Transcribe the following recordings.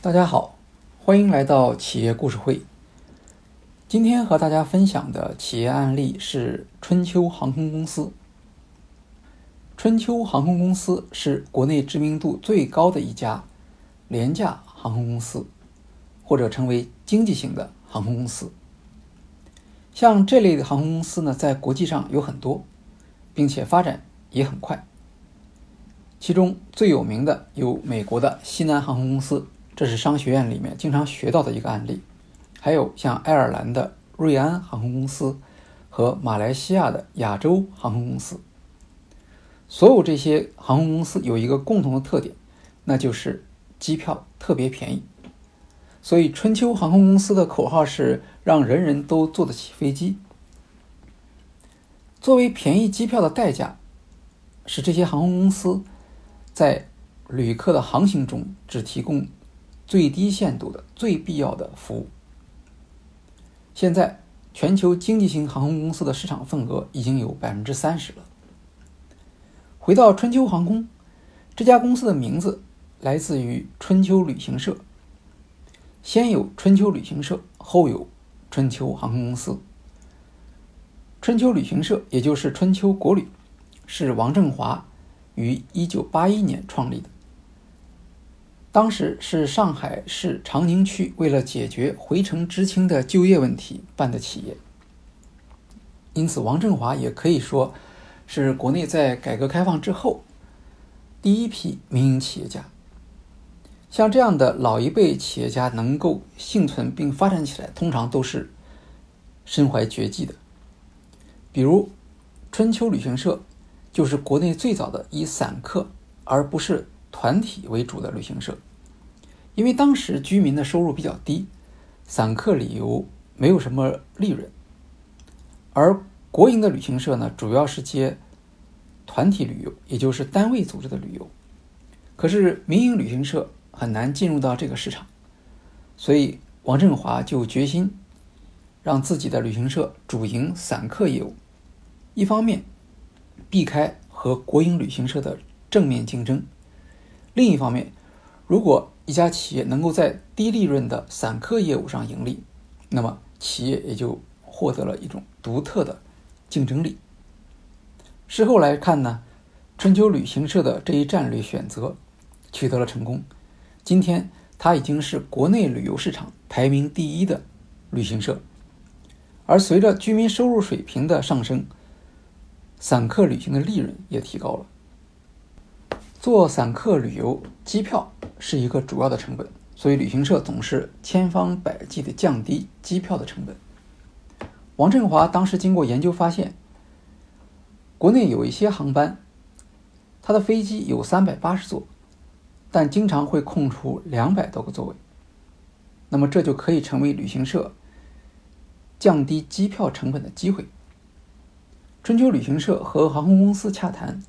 大家好，欢迎来到企业故事会。今天和大家分享的企业案例是春秋航空公司。春秋航空公司是国内知名度最高的一家廉价航空公司，或者称为经济型的航空公司。像这类的航空公司呢，在国际上有很多，并且发展也很快。其中最有名的有美国的西南航空公司，这是商学院里面经常学到的一个案例；还有像爱尔兰的瑞安航空公司和马来西亚的亚洲航空公司。所有这些航空公司有一个共同的特点，那就是机票特别便宜。所以春秋航空公司的口号是让人人都坐得起飞机。作为便宜机票的代价，使这些航空公司。在旅客的航行中，只提供最低限度的、最必要的服务。现在，全球经济型航空公司的市场份额已经有百分之三十了。回到春秋航空，这家公司的名字来自于春秋旅行社。先有春秋旅行社，后有春秋航空公司。春秋旅行社，也就是春秋国旅，是王振华。于一九八一年创立的，当时是上海市长宁区为了解决回城知青的就业问题办的企业，因此王振华也可以说是国内在改革开放之后第一批民营企业家。像这样的老一辈企业家能够幸存并发展起来，通常都是身怀绝技的，比如春秋旅行社。就是国内最早的以散客而不是团体为主的旅行社，因为当时居民的收入比较低，散客旅游没有什么利润，而国营的旅行社呢，主要是接团体旅游，也就是单位组织的旅游。可是民营旅行社很难进入到这个市场，所以王振华就决心让自己的旅行社主营散客业务，一方面。避开和国营旅行社的正面竞争。另一方面，如果一家企业能够在低利润的散客业务上盈利，那么企业也就获得了一种独特的竞争力。事后来看呢，春秋旅行社的这一战略选择取得了成功。今天，它已经是国内旅游市场排名第一的旅行社。而随着居民收入水平的上升，散客旅行的利润也提高了。做散客旅游，机票是一个主要的成本，所以旅行社总是千方百计的降低机票的成本。王振华当时经过研究发现，国内有一些航班，它的飞机有三百八十座，但经常会空出两百多个座位。那么这就可以成为旅行社降低机票成本的机会。春秋旅行社和航空公司洽谈，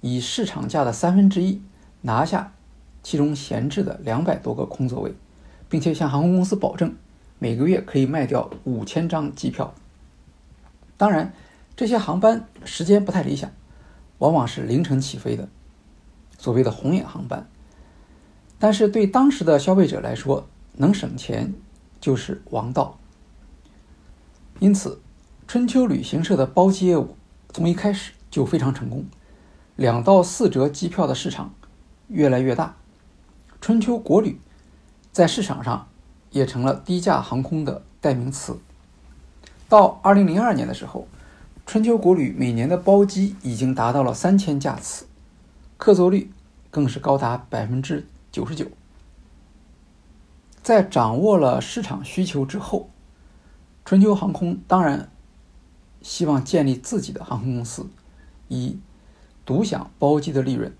以市场价的三分之一拿下其中闲置的两百多个空座位，并且向航空公司保证每个月可以卖掉五千张机票。当然，这些航班时间不太理想，往往是凌晨起飞的，所谓的红眼航班。但是对当时的消费者来说，能省钱就是王道。因此。春秋旅行社的包机业务从一开始就非常成功，两到四折机票的市场越来越大。春秋国旅在市场上也成了低价航空的代名词。到二零零二年的时候，春秋国旅每年的包机已经达到了三千架次，客座率更是高达百分之九十九。在掌握了市场需求之后，春秋航空当然。希望建立自己的航空公司，以独享包机的利润，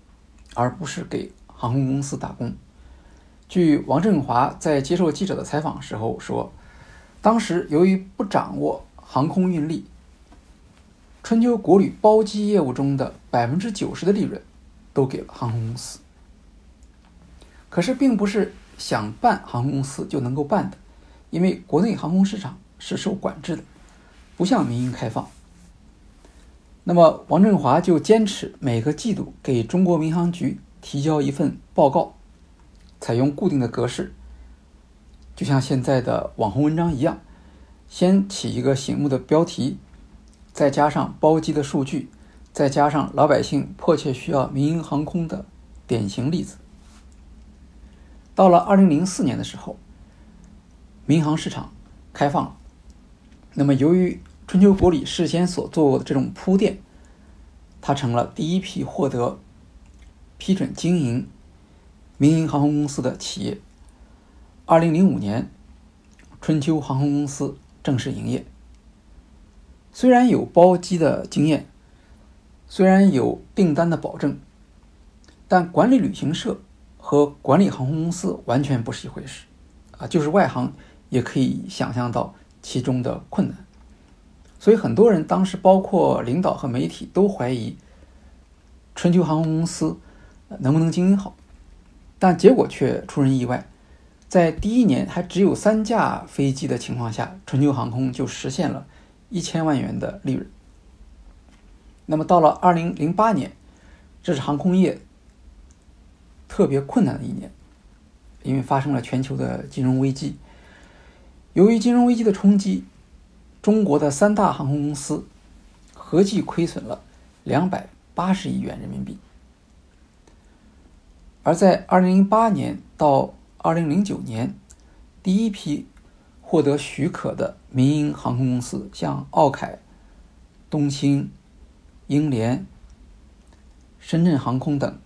而不是给航空公司打工。据王振华在接受记者的采访时候说，当时由于不掌握航空运力，春秋国旅包机业务中的百分之九十的利润都给了航空公司。可是，并不是想办航空公司就能够办的，因为国内航空市场是受管制的。不向民营开放，那么王振华就坚持每个季度给中国民航局提交一份报告，采用固定的格式，就像现在的网红文章一样，先起一个醒目的标题，再加上包机的数据，再加上老百姓迫切需要民营航空的典型例子。到了二零零四年的时候，民航市场开放了。那么，由于春秋国里事先所做的这种铺垫，它成了第一批获得批准经营民营航空公司的企业。二零零五年，春秋航空公司正式营业。虽然有包机的经验，虽然有订单的保证，但管理旅行社和管理航空公司完全不是一回事。啊，就是外行也可以想象到其中的困难。所以很多人当时，包括领导和媒体，都怀疑春秋航空公司能不能经营好。但结果却出人意外。在第一年还只有三架飞机的情况下，春秋航空就实现了一千万元的利润。那么到了二零零八年，这是航空业特别困难的一年，因为发生了全球的金融危机。由于金融危机的冲击，中国的三大航空公司合计亏损了两百八十亿元人民币。而在二零零八年到二零零九年，第一批获得许可的民营航空公司，像奥凯、东兴、英联、深圳航空等，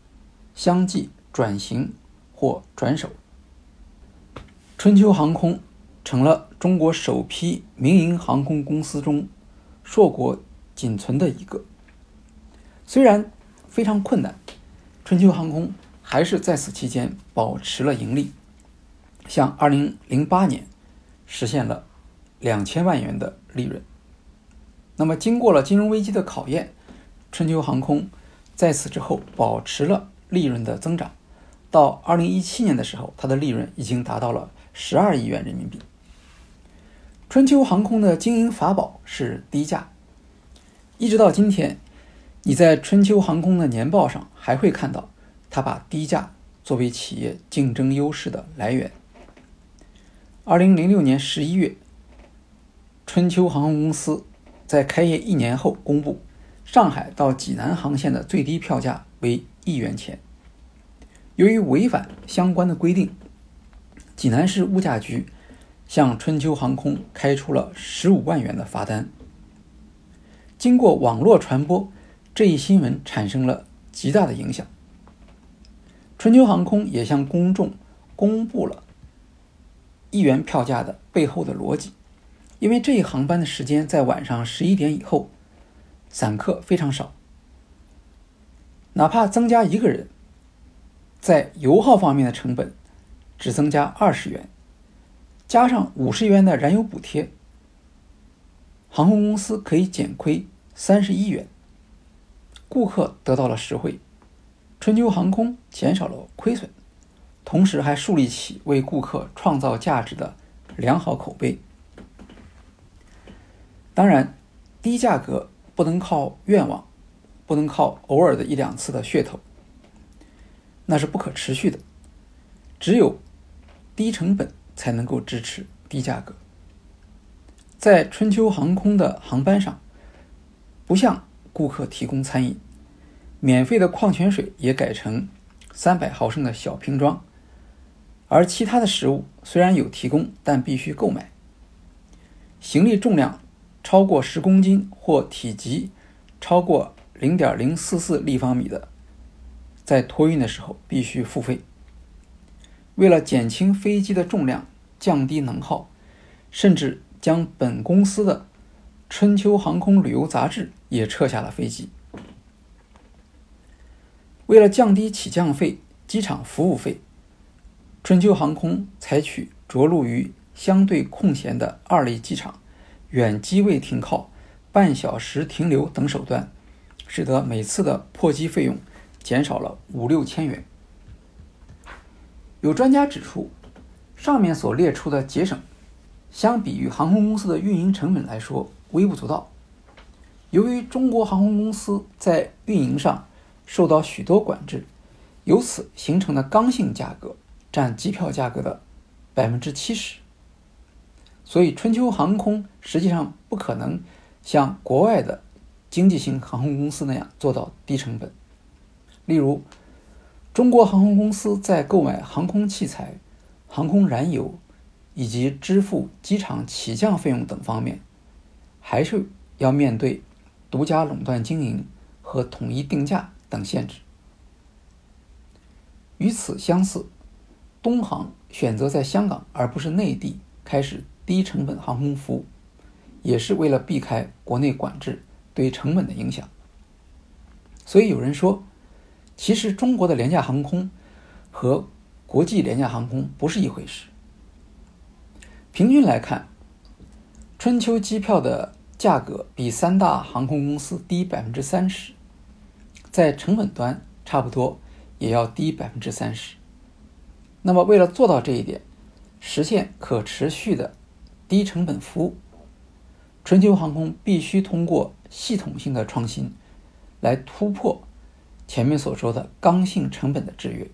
相继转型或转手。春秋航空成了中国首批民营航空公司中硕果仅存的一个。虽然非常困难，春秋航空还是在此期间保持了盈利。像二零零八年实现了两千万元的利润。那么，经过了金融危机的考验，春秋航空在此之后保持了利润的增长。到二零一七年的时候，它的利润已经达到了十二亿元人民币。春秋航空的经营法宝是低价，一直到今天，你在春秋航空的年报上还会看到它把低价作为企业竞争优势的来源。二零零六年十一月，春秋航空公司在开业一年后公布，上海到济南航线的最低票价为一元钱。由于违反相关的规定，济南市物价局向春秋航空开出了十五万元的罚单。经过网络传播，这一新闻产生了极大的影响。春秋航空也向公众公布了。一元票价的背后的逻辑，因为这一航班的时间在晚上十一点以后，散客非常少，哪怕增加一个人，在油耗方面的成本只增加二十元，加上五十元的燃油补贴，航空公司可以减亏三十一元，顾客得到了实惠，春秋航空减少了亏损。同时还树立起为顾客创造价值的良好口碑。当然，低价格不能靠愿望，不能靠偶尔的一两次的噱头，那是不可持续的。只有低成本才能够支持低价格。在春秋航空的航班上，不向顾客提供餐饮，免费的矿泉水也改成三百毫升的小瓶装。而其他的食物虽然有提供，但必须购买。行李重量超过十公斤或体积超过零点零四四立方米的，在托运的时候必须付费。为了减轻飞机的重量，降低能耗，甚至将本公司的《春秋航空旅游杂志》也撤下了飞机。为了降低起降费、机场服务费。春秋航空采取着陆于相对空闲的二类机场、远机位停靠、半小时停留等手段，使得每次的破机费用减少了五六千元。有专家指出，上面所列出的节省，相比于航空公司的运营成本来说微不足道。由于中国航空公司在运营上受到许多管制，由此形成的刚性价格。占机票价格的百分之七十。所以春秋航空实际上不可能像国外的经济型航空公司那样做到低成本。例如，中国航空公司在购买航空器材、航空燃油以及支付机场起降费用等方面，还是要面对独家垄断经营和统一定价等限制。与此相似，东航选择在香港而不是内地开始低成本航空服务，也是为了避开国内管制对成本的影响。所以有人说，其实中国的廉价航空和国际廉价航空不是一回事。平均来看，春秋机票的价格比三大航空公司低百分之三十，在成本端差不多。也要低百分之三十。那么，为了做到这一点，实现可持续的低成本服务，春秋航空必须通过系统性的创新，来突破前面所说的刚性成本的制约。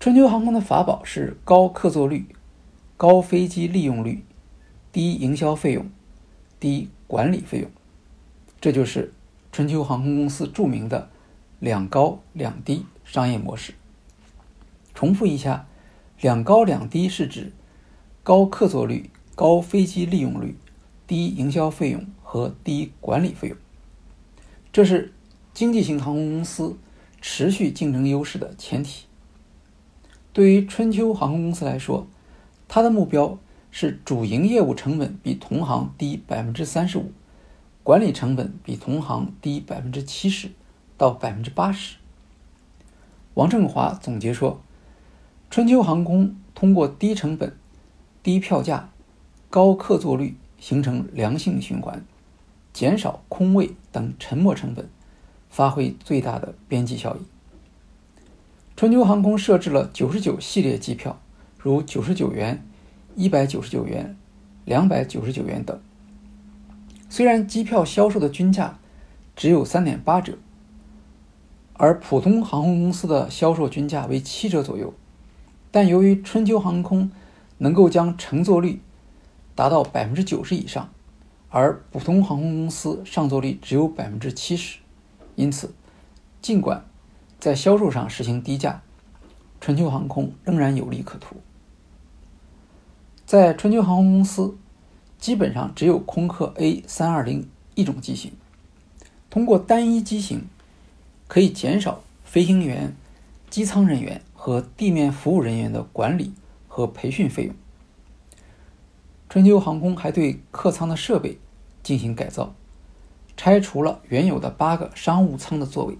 春秋航空的法宝是高客座率、高飞机利用率、低营销费用、低管理费用，这就是春秋航空公司著名的。两高两低商业模式。重复一下，两高两低是指高客座率、高飞机利用率、低营销费用和低管理费用。这是经济型航空公司持续竞争优势的前提。对于春秋航空公司来说，它的目标是主营业务成本比同行低百分之三十五，管理成本比同行低百分之七十。到百分之八十。王振华总结说：“春秋航空通过低成本、低票价、高客座率形成良性循环，减少空位等沉没成本，发挥最大的边际效益。”春秋航空设置了九十九系列机票，如九十九元、一百九十九元、两百九十九元等。虽然机票销售的均价只有三点八折。而普通航空公司的销售均价为七折左右，但由于春秋航空能够将乘坐率达到百分之九十以上，而普通航空公司上座率只有百分之七十，因此，尽管在销售上实行低价，春秋航空仍然有利可图。在春秋航空公司，基本上只有空客 A 三二零一种机型，通过单一机型。可以减少飞行员、机舱人员和地面服务人员的管理和培训费用。春秋航空还对客舱的设备进行改造，拆除了原有的八个商务舱的座位，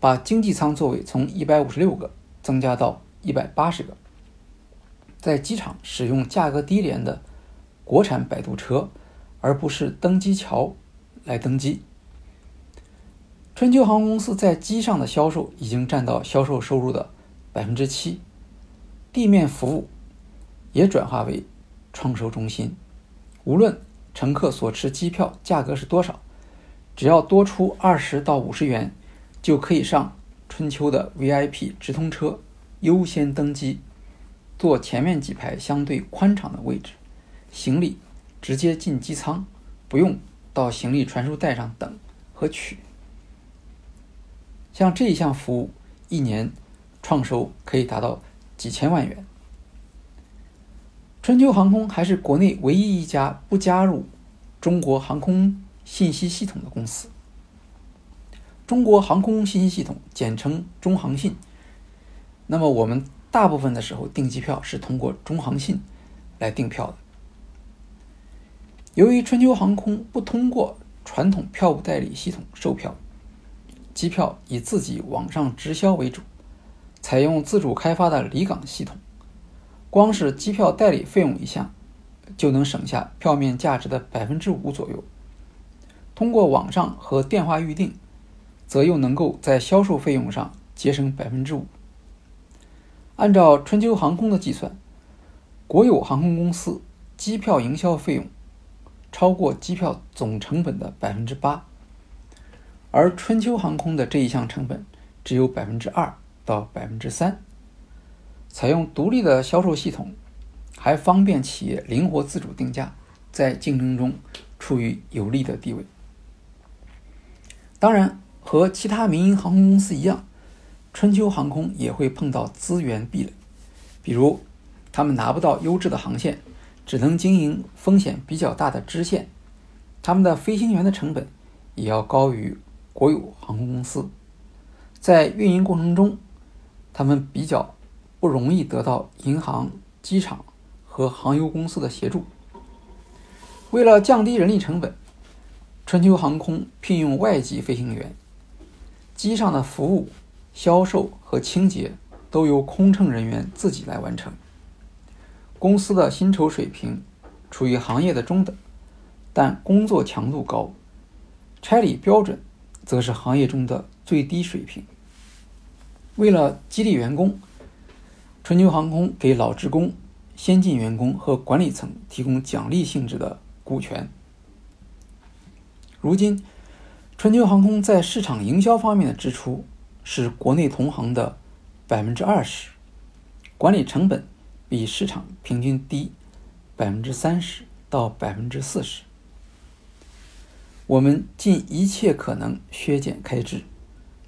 把经济舱座位从一百五十六个增加到一百八十个。在机场使用价格低廉的国产摆渡车，而不是登机桥来登机。春秋航空公司在机上的销售已经占到销售收入的百分之七，地面服务也转化为创收中心。无论乘客所持机票价格是多少，只要多出二十到五十元，就可以上春秋的 VIP 直通车，优先登机，坐前面几排相对宽敞的位置，行李直接进机舱，不用到行李传输带上等和取。像这一项服务，一年创收可以达到几千万元。春秋航空还是国内唯一一家不加入中国航空信息系统的公司。中国航空信息系统简称中航信。那么我们大部分的时候订机票是通过中航信来订票的。由于春秋航空不通过传统票务代理系统售票。机票以自己网上直销为主，采用自主开发的离港系统，光是机票代理费用一项，就能省下票面价值的百分之五左右。通过网上和电话预订，则又能够在销售费用上节省百分之五。按照春秋航空的计算，国有航空公司机票营销费用超过机票总成本的百分之八。而春秋航空的这一项成本只有百分之二到百分之三，采用独立的销售系统，还方便企业灵活自主定价，在竞争中处于有利的地位。当然，和其他民营航空公司一样，春秋航空也会碰到资源壁垒，比如他们拿不到优质的航线，只能经营风险比较大的支线，他们的飞行员的成本也要高于国有航空公司，在运营过程中，他们比较不容易得到银行、机场和航油公司的协助。为了降低人力成本，春秋航空聘用外籍飞行员，机上的服务、销售和清洁都由空乘人员自己来完成。公司的薪酬水平处于行业的中等，但工作强度高，差旅标准则是行业中的最低水平。为了激励员工，春秋航空给老职工、先进员工和管理层提供奖励性质的股权。如今，春秋航空在市场营销方面的支出是国内同行的百分之二十，管理成本比市场平均低百分之三十到百分之四十。我们尽一切可能削减开支，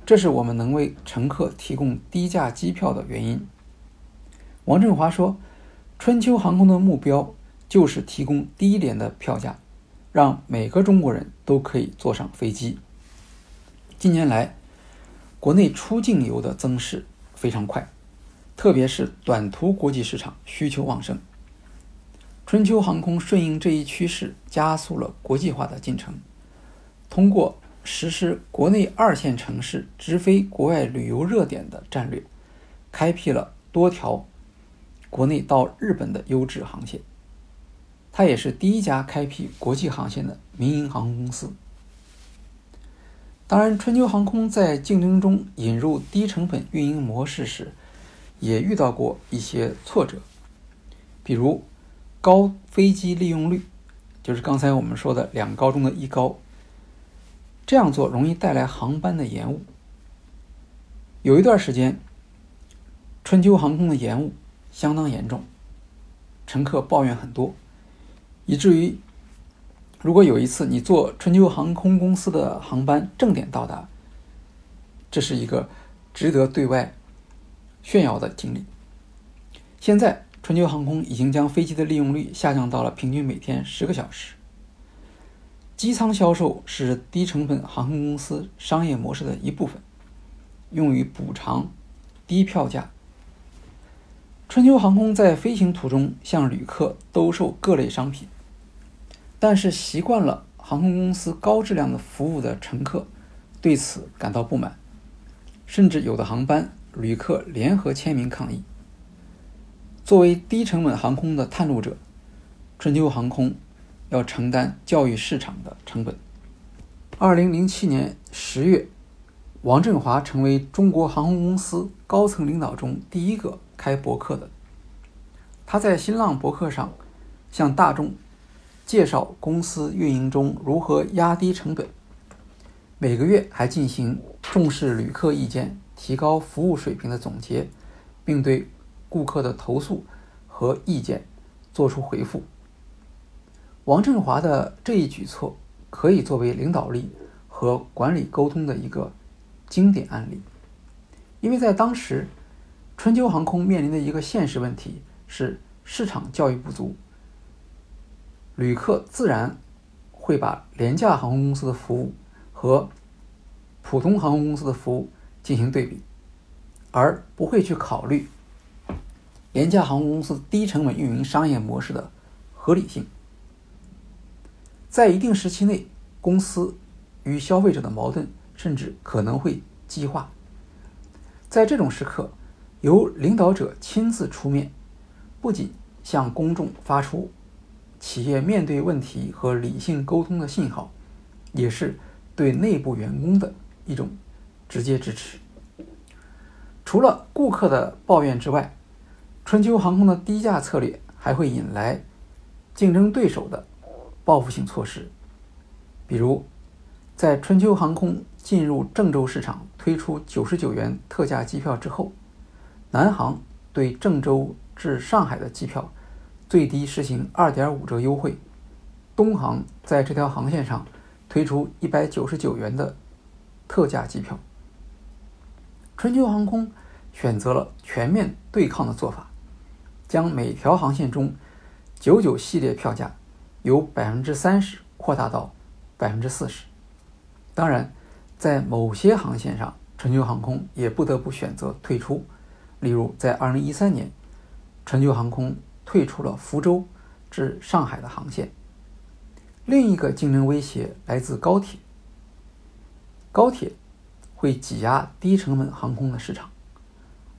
这是我们能为乘客提供低价机票的原因。王振华说：“春秋航空的目标就是提供低廉的票价。”让每个中国人都可以坐上飞机。近年来，国内出境游的增势非常快，特别是短途国际市场需求旺盛。春秋航空顺应这一趋势，加速了国际化的进程。通过实施国内二线城市直飞国外旅游热点的战略，开辟了多条国内到日本的优质航线。它也是第一家开辟国际航线的民营航空公司。当然，春秋航空在竞争中引入低成本运营模式时，也遇到过一些挫折，比如高飞机利用率，就是刚才我们说的两高中的一高。这样做容易带来航班的延误。有一段时间，春秋航空的延误相当严重，乘客抱怨很多。以至于，如果有一次你坐春秋航空公司的航班正点到达，这是一个值得对外炫耀的经历。现在，春秋航空已经将飞机的利用率下降到了平均每天十个小时。机舱销售是低成本航空公司商业模式的一部分，用于补偿低票价。春秋航空在飞行途中向旅客兜售各类商品，但是习惯了航空公司高质量的服务的乘客对此感到不满，甚至有的航班旅客联合签名抗议。作为低成本航空的探路者，春秋航空要承担教育市场的成本。二零零七年十月，王振华成为中国航空公司高层领导中第一个。开博客的，他在新浪博客上向大众介绍公司运营中如何压低成本，每个月还进行重视旅客意见、提高服务水平的总结，并对顾客的投诉和意见作出回复。王振华的这一举措可以作为领导力和管理沟通的一个经典案例，因为在当时。春秋航空面临的一个现实问题是市场教育不足，旅客自然会把廉价航空公司的服务和普通航空公司的服务进行对比，而不会去考虑廉价航空公司低成本运营商业模式的合理性。在一定时期内，公司与消费者的矛盾甚至可能会激化。在这种时刻。由领导者亲自出面，不仅向公众发出企业面对问题和理性沟通的信号，也是对内部员工的一种直接支持。除了顾客的抱怨之外，春秋航空的低价策略还会引来竞争对手的报复性措施，比如在春秋航空进入郑州市场推出九十九元特价机票之后。南航对郑州至上海的机票最低实行二点五折优惠。东航在这条航线上推出一百九十九元的特价机票。春秋航空选择了全面对抗的做法，将每条航线中九九系列票价由百分之三十扩大到百分之四十。当然，在某些航线上，春秋航空也不得不选择退出。例如，在二零一三年，春秋航空退出了福州至上海的航线。另一个竞争威胁来自高铁，高铁会挤压低成本航空的市场。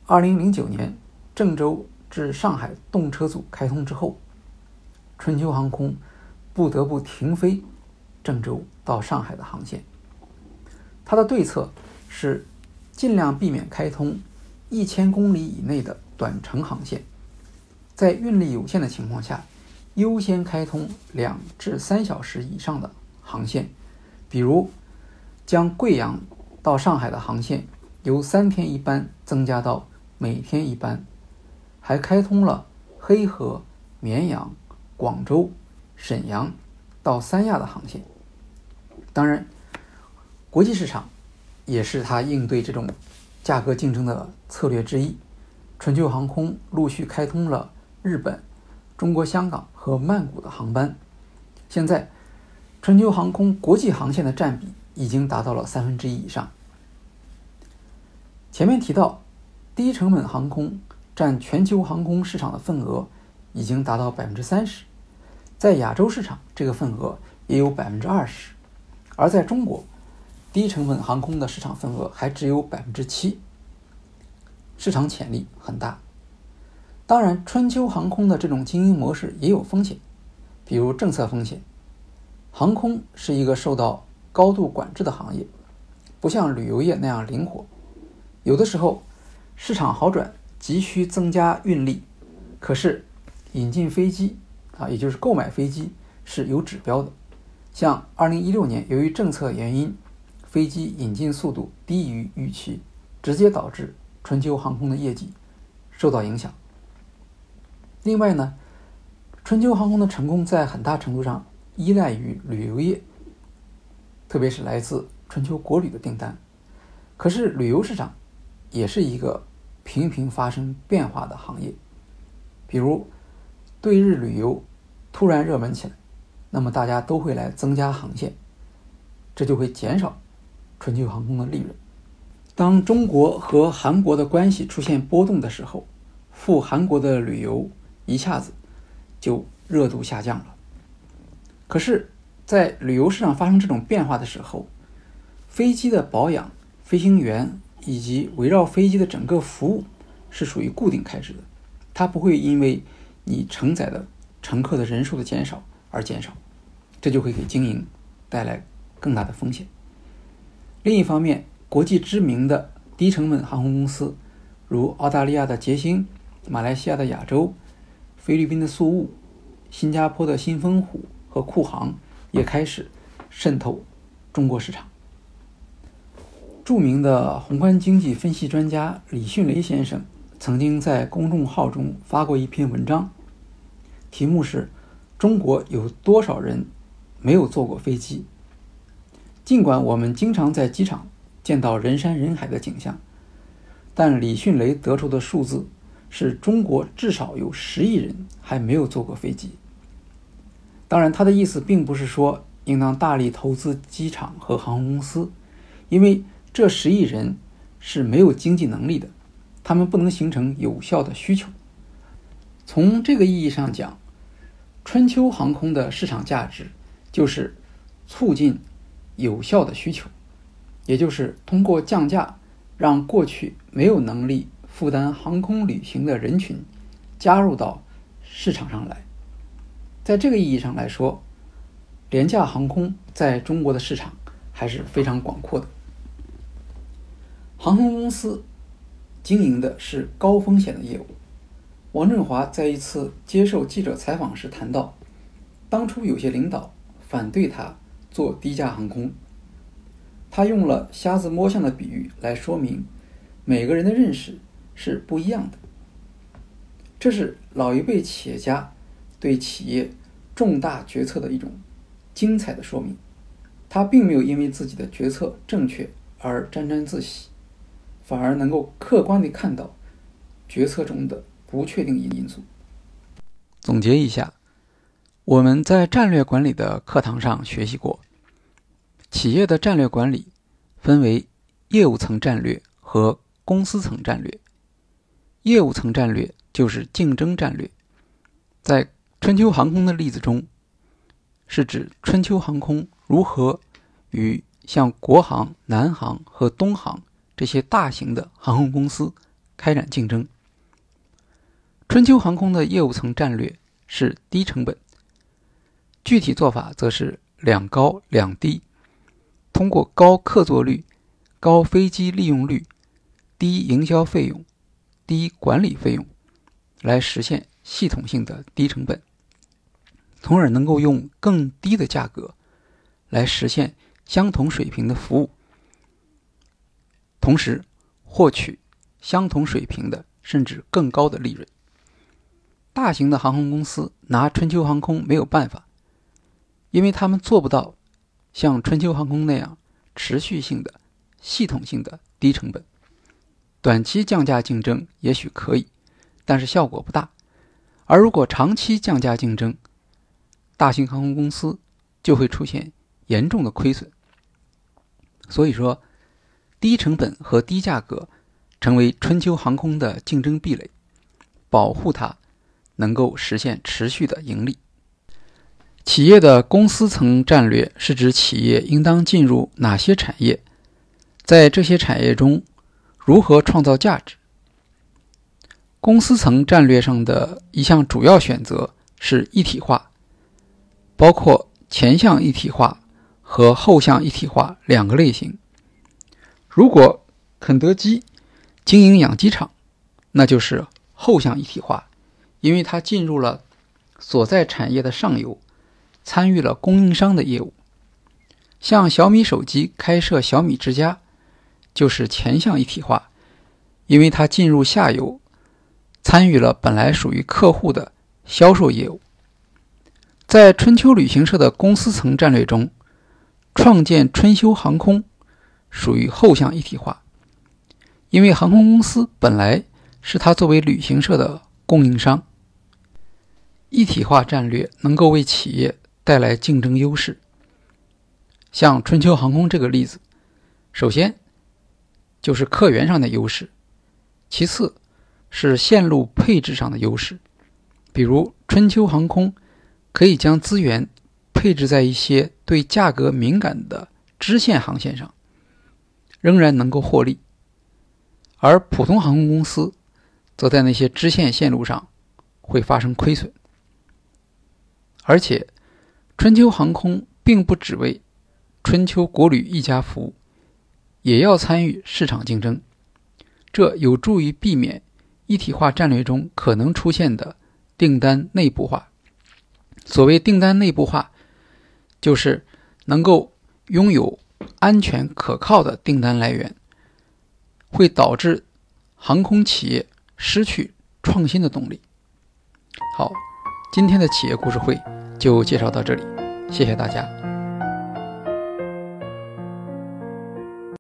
二零零九年，郑州至上海动车组开通之后，春秋航空不得不停飞郑州到上海的航线。它的对策是尽量避免开通一千公里以内的短程航线，在运力有限的情况下。优先开通两至三小时以上的航线，比如将贵阳到上海的航线由三天一班增加到每天一班，还开通了黑河、绵阳、广州、沈阳到三亚的航线。当然，国际市场也是它应对这种价格竞争的策略之一。春秋航空陆续开通了日本。中国香港和曼谷的航班，现在春秋航空国际航线的占比已经达到了三分之一以上。前面提到，低成本航空占全球航空市场的份额已经达到百分之三十，在亚洲市场这个份额也有百分之二十，而在中国，低成本航空的市场份额还只有百分之七，市场潜力很大。当然，春秋航空的这种经营模式也有风险，比如政策风险。航空是一个受到高度管制的行业，不像旅游业那样灵活。有的时候市场好转，急需增加运力，可是引进飞机啊，也就是购买飞机是有指标的。像2016年，由于政策原因，飞机引进速度低于预期，直接导致春秋航空的业绩受到影响。另外呢，春秋航空的成功在很大程度上依赖于旅游业，特别是来自春秋国旅的订单。可是旅游市场也是一个频频发生变化的行业，比如对日旅游突然热门起来，那么大家都会来增加航线，这就会减少春秋航空的利润。当中国和韩国的关系出现波动的时候，赴韩国的旅游。一下子就热度下降了。可是，在旅游市场发生这种变化的时候，飞机的保养、飞行员以及围绕飞机的整个服务是属于固定开支的，它不会因为你承载的乘客的人数的减少而减少，这就会给经营带来更大的风险。另一方面，国际知名的低成本航空公司，如澳大利亚的捷星、马来西亚的亚洲。菲律宾的宿务、新加坡的新丰虎和库航也开始渗透中国市场。著名的宏观经济分析专家李迅雷先生曾经在公众号中发过一篇文章，题目是“中国有多少人没有坐过飞机？”尽管我们经常在机场见到人山人海的景象，但李迅雷得出的数字。是中国至少有十亿人还没有坐过飞机。当然，他的意思并不是说应当大力投资机场和航空公司，因为这十亿人是没有经济能力的，他们不能形成有效的需求。从这个意义上讲，春秋航空的市场价值就是促进有效的需求，也就是通过降价让过去没有能力。负担航空旅行的人群加入到市场上来，在这个意义上来说，廉价航空在中国的市场还是非常广阔的。航空公司经营的是高风险的业务。王振华在一次接受记者采访时谈到，当初有些领导反对他做低价航空，他用了瞎子摸象的比喻来说明每个人的认识。是不一样的。这是老一辈企业家对企业重大决策的一种精彩的说明。他并没有因为自己的决策正确而沾沾自喜，反而能够客观地看到决策中的不确定因素。总结一下，我们在战略管理的课堂上学习过，企业的战略管理分为业务层战略和公司层战略。业务层战略就是竞争战略，在春秋航空的例子中，是指春秋航空。如何与像国航、南航和东航这些大型的航空公司开展竞争？春秋航空的业务层战略是低成本，具体做法则是两高两低，通过高客座率、高飞机利用率、低营销费用、低管理费用，来实现系统性的低成本，从而能够用更低的价格。来实现相同水平的服务，同时获取相同水平的甚至更高的利润。大型的航空公司拿春秋航空没有办法，因为他们做不到像春秋航空那样持续性的、系统性的低成本。短期降价竞争也许可以，但是效果不大。而如果长期降价竞争，大型航空公司就会出现。严重的亏损，所以说，低成本和低价格成为春秋航空的竞争壁垒，保护它能够实现持续的盈利。企业的公司层战略是指企业应当进入哪些产业，在这些产业中如何创造价值。公司层战略上的一项主要选择是一体化，包括前向一体化。和后向一体化两个类型。如果肯德基经营养鸡场，那就是后向一体化，因为它进入了所在产业的上游，参与了供应商的业务。像小米手机开设小米之家，就是前向一体化，因为它进入下游，参与了本来属于客户的销售业务。在春秋旅行社的公司层战略中。创建春秋航空属于后向一体化，因为航空公司本来是它作为旅行社的供应商。一体化战略能够为企业带来竞争优势。像春秋航空这个例子，首先就是客源上的优势，其次是线路配置上的优势，比如春秋航空可以将资源。配置在一些对价格敏感的支线航线上，仍然能够获利；而普通航空公司则在那些支线线路上会发生亏损。而且，春秋航空并不只为春秋国旅一家服务，也要参与市场竞争，这有助于避免一体化战略中可能出现的订单内部化。所谓订单内部化。就是能够拥有安全可靠的订单来源，会导致航空企业失去创新的动力。好，今天的企业故事会就介绍到这里，谢谢大家。